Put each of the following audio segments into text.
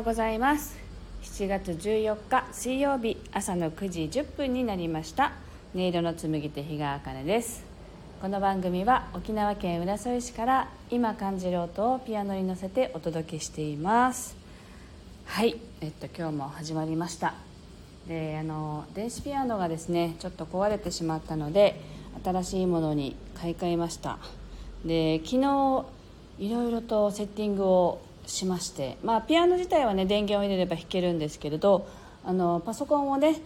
ようございます。7月14日水曜日朝の9時10分になりました。音色の紡手日川茜です。この番組は沖縄県浦添市から今感じる音をピアノに乗せてお届けしています。はいえっと今日も始まりました。であの電子ピアノがですねちょっと壊れてしまったので新しいものに買い替えました。で昨日いろいろとセッティングをしまして、まあ、ピアノ自体はね電源を入れれば弾けるんですけれどあのパソコンをね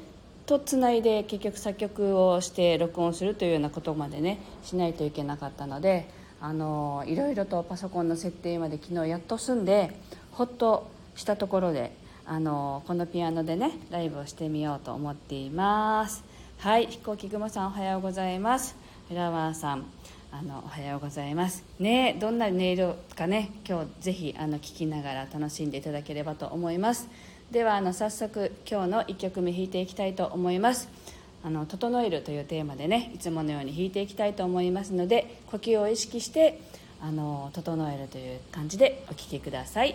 とつないで結局作曲をして録音するというようなことまでねしないといけなかったのであのいろいろとパソコンの設定まで昨日やっと済んでほっとしたところであのこのピアノでねライブをしてみようと思っています。はい飛行機雲さんおはようございます。フラワーさん。あのおはようございます。ねどんな音色かね今日ぜひあの聞きながら楽しんでいただければと思います。ではあの早速今日の1曲目弾いていきたいと思います。あの「整える」というテーマでねいつものように弾いていきたいと思いますので呼吸を意識してあの整えるという感じでお聴きください。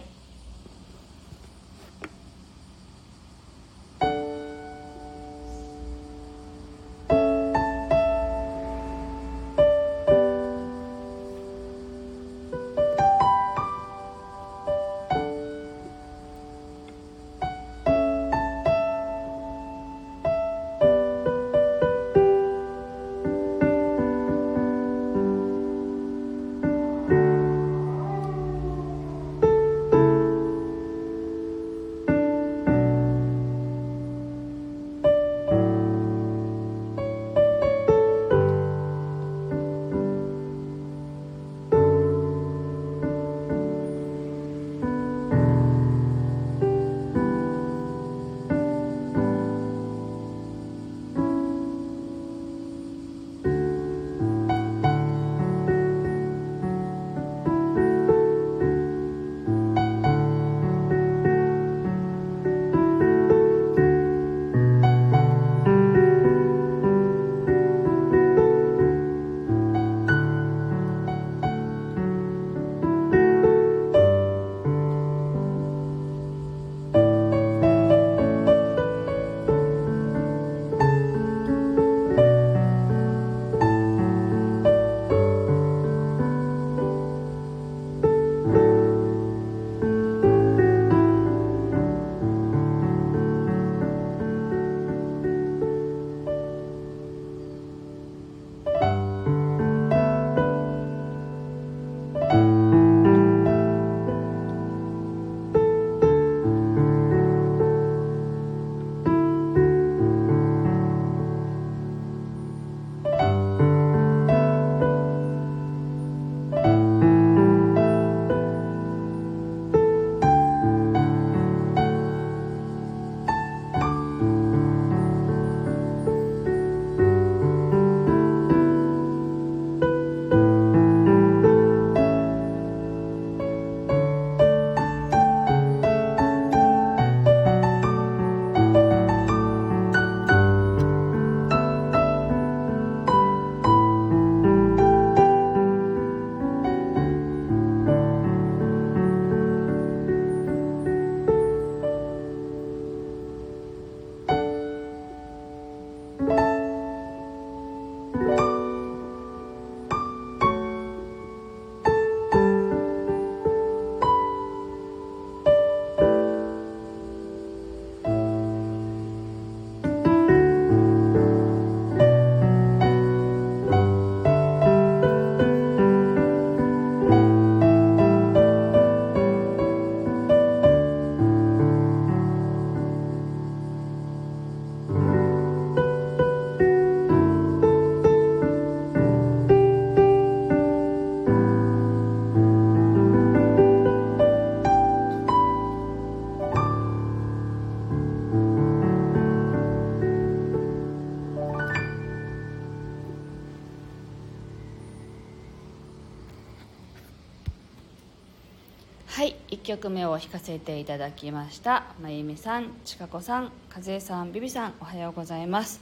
曲目を弾かせていただきました。まゆみさんちかこさんかずえさんビビさんおはようございます。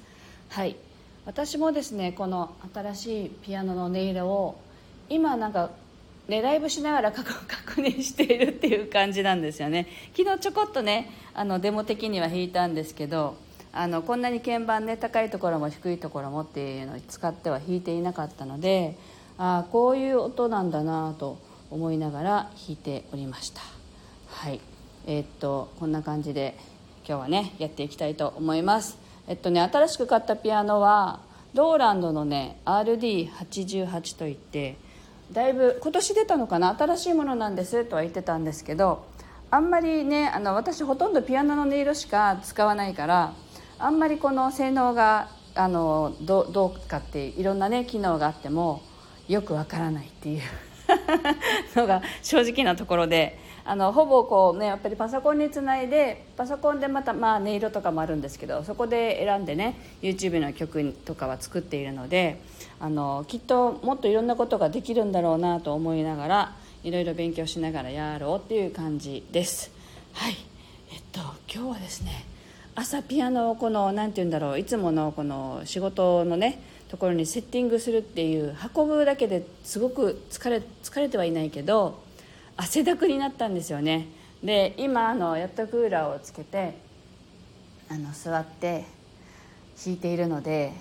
はい。私もですねこの新しいピアノの音色を今なんかね、ライブしながら 確認しているっていう感じなんですよね。昨日ちょこっとねあのデモ的には弾いたんですけどあのこんなに鍵盤ね高いところも低いところもっていうのを使っては弾いていなかったのでああこういう音なんだなと思いながら弾いておりました。はい。えー、っとこんな感じで今日はねやっていきたいと思います。えっとね新しく買ったピアノはローランドのね RD88 といってだいぶ今年出たのかな新しいものなんですとは言ってたんですけどあんまりねあの私ほとんどピアノの音色しか使わないからあんまりこの性能があのどどうかっていろんなね機能があってもよくわからないっていう のが正直なところであのほぼこうねやっぱりパソコンにつないでパソコンでまたまあ音色とかもあるんですけどそこで選んでね YouTube の曲とかは作っているのであのきっともっといろんなことができるんだろうなと思いながらいろいろ勉強しながらやろうっていう感じです。はい。えっと今日はですね朝ピアノをこの何て言うんだろういつものこの仕事のねところにセッティングするっていう運ぶだけですごく疲れ疲れてはいないけど汗だくになったんですよね。で今あのやっとクーラーをつけてあの座って引いているので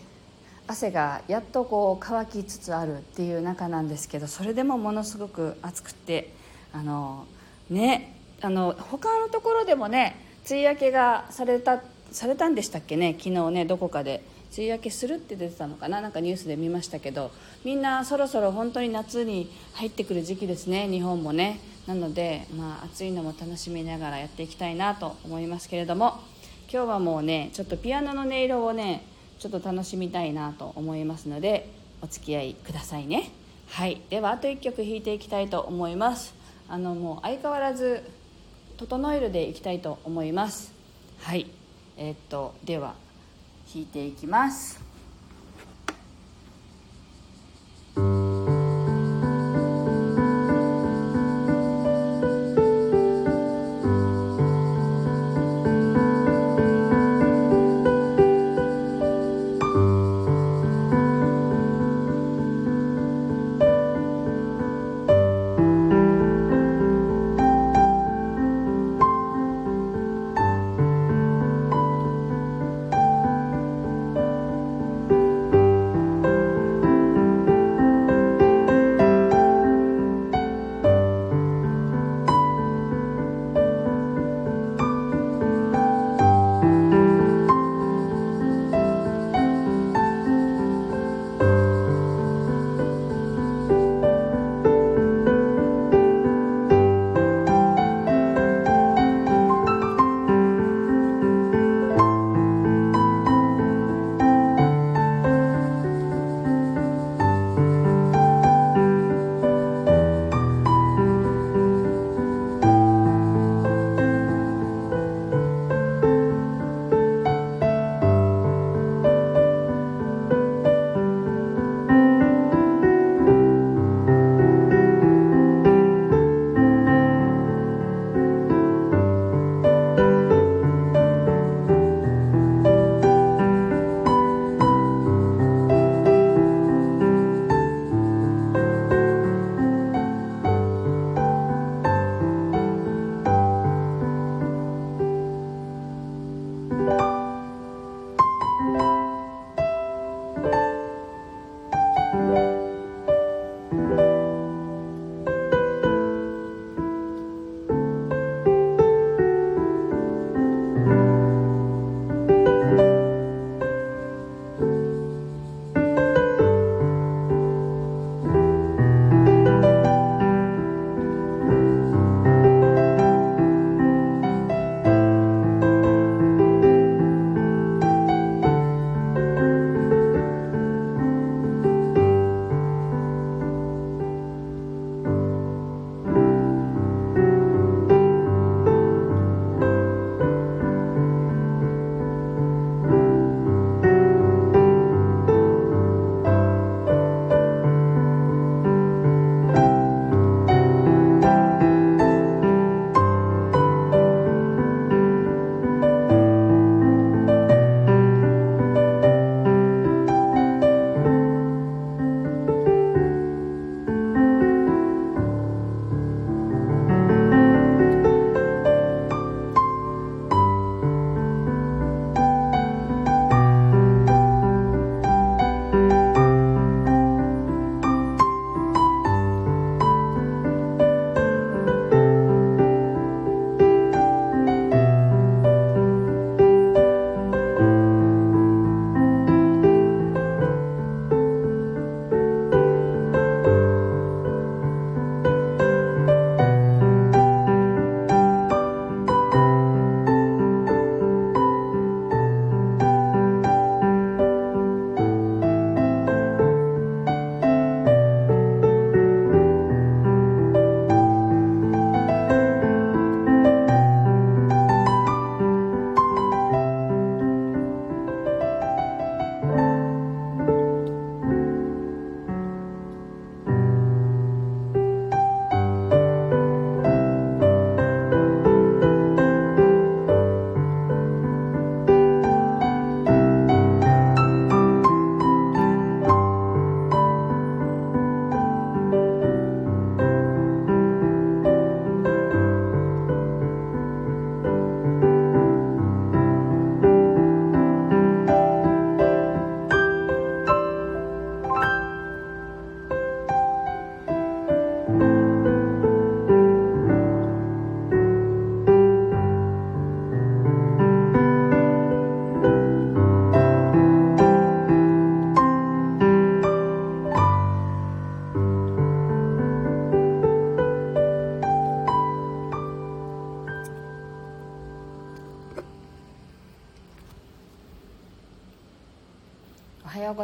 汗がやっとこう乾きつつあるっていう中なんですけどそれでもものすごく暑くてあのねあの他のところでもね梅雨明けがされたされたんでしたっけね昨日ねどこかで。梅雨明けするって出てたのかな？なんかニュースで見ましたけどみんなそろそろ本当に夏に入ってくる時期ですね日本もね。なので、まあ、暑いのも楽しみながらやっていきたいなと思いますけれども今日はもうねちょっとピアノの音色をねちょっと楽しみたいなと思いますのでお付き合いくださいね。はい。ではあと1曲弾いていきたいと思います。あのもう相変わらず「整える」でいきたいと思います。はい。えー、っとでは引いていきます。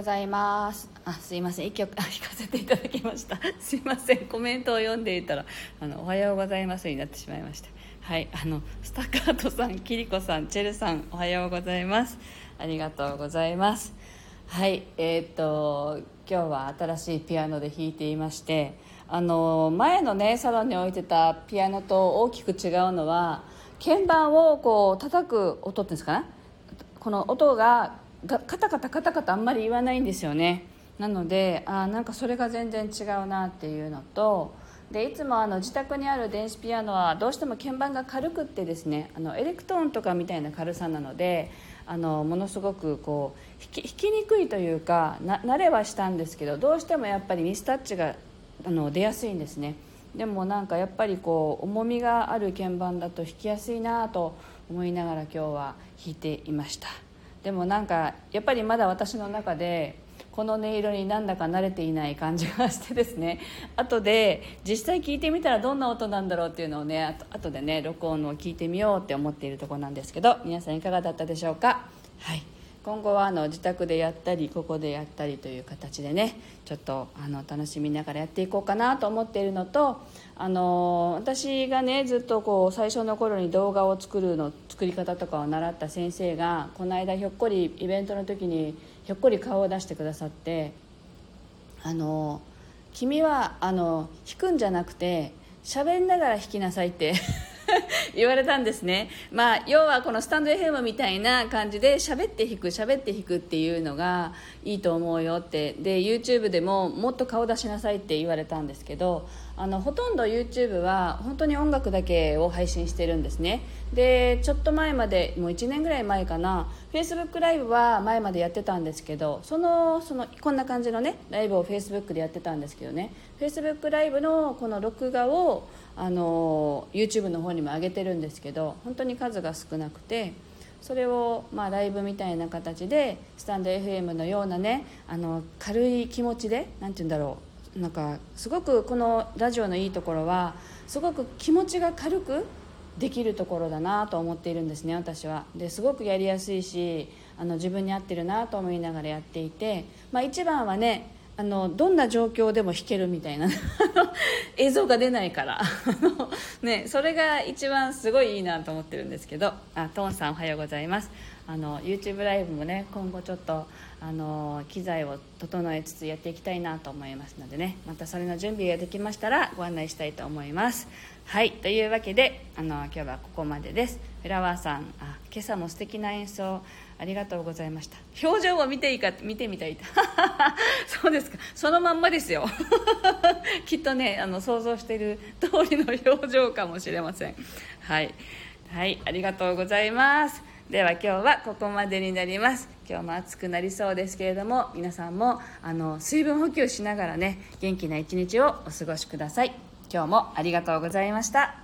ございます。あすいません。一曲弾かせていただきました。すいません。コメントを読んでいたらあのおはようございますになってしまいましたはい。あのスタカートさんキリコさんチェルさんおはようございます。ありがとうございます。はい。えー、っと今日は新しいピアノで弾いていましてあの前のねサロンに置いてたピアノと大きく違うのは鍵盤をこう叩く音っていうんですかねこの音ががカタカタカタカタあんまり言わないんですよね。なのであなんかそれが全然違うなっていうのとでいつもあの自宅にある電子ピアノはどうしても鍵盤が軽くってですねあのエレクトーンとかみたいな軽さなのであのものすごくこう弾き弾きにくいというかな慣れはしたんですけどどうしてもやっぱりミスタッチがあの出やすいんですね。でもなんかやっぱりこう重みがある鍵盤だと弾きやすいなと思いながら今日は弾いていました。でもなんかやっぱりまだ私の中でこの音色になんだか慣れていない感じがしてですね。後で実際聞いてみたらどんな音なんだろうっていうのをねあと後でね録音を聞いてみようって思っているところなんですけど皆さんいかがだったでしょうか？はい。今後はあの自宅でやったりここでやったりという形でねちょっとあの楽しみながらやっていこうかなと思っているのとあの私がねずっとこう最初の頃に動画を作るの作り方とかを習った先生がこの間ひょっこりイベントの時にひょっこり顔を出してくださってあの君はあの弾くんじゃなくて喋んながら弾きなさいって 言われたんですね、まあ、要はこのスタンド FM みたいな感じで喋って弾く喋って弾くっていうのがいいと思うよって。で YouTube でももっと顔出しなさいって言われたんですけどあのほとんど YouTube は本当に音楽だけを配信してるんですね。でちょっと前までもう1年ぐらい前かな Facebook ライブは前までやってたんですけどそのそのこんな感じのねライブを Facebook でやってたんですけどね。Facebook ライブのこの録画をあの YouTube の方にも上げてるんですけど本当に数が少なくてそれを、まあ、ライブみたいな形でスタンド FM のようなねあの軽い気持ちで何て言うんだろうなんかすごくこのラジオのいいところはすごく気持ちが軽くできるところだなと思っているんですね私は。ですごくやりやすいしあの自分に合ってるなと思いながらやっていて、まあ、一番はねあのどんな状況でも弾けるみたいな。映像が出ないから。ね、それが一番すごいいいなと思ってるんですけど。あトーンさんおはようございます。あの YouTube ライブもね今後ちょっとあの機材を整えつつやっていきたいなと思いますのでね。またそれの準備ができましたらご案内したいと思います。はいというわけであの今日はここまでです。フラワーさんあ今朝も素敵な演奏ありがとうございました。表情を見ていいか見てみたい。そうですか。そのまんまですよ。きっとねあの想像している通りの表情かもしれません。はい。はい。ありがとうございます。では今日はここまでになります。今日も暑くなりそうですけれども皆さんもあの水分補給しながらね元気な一日をお過ごしください。今日もありがとうございました。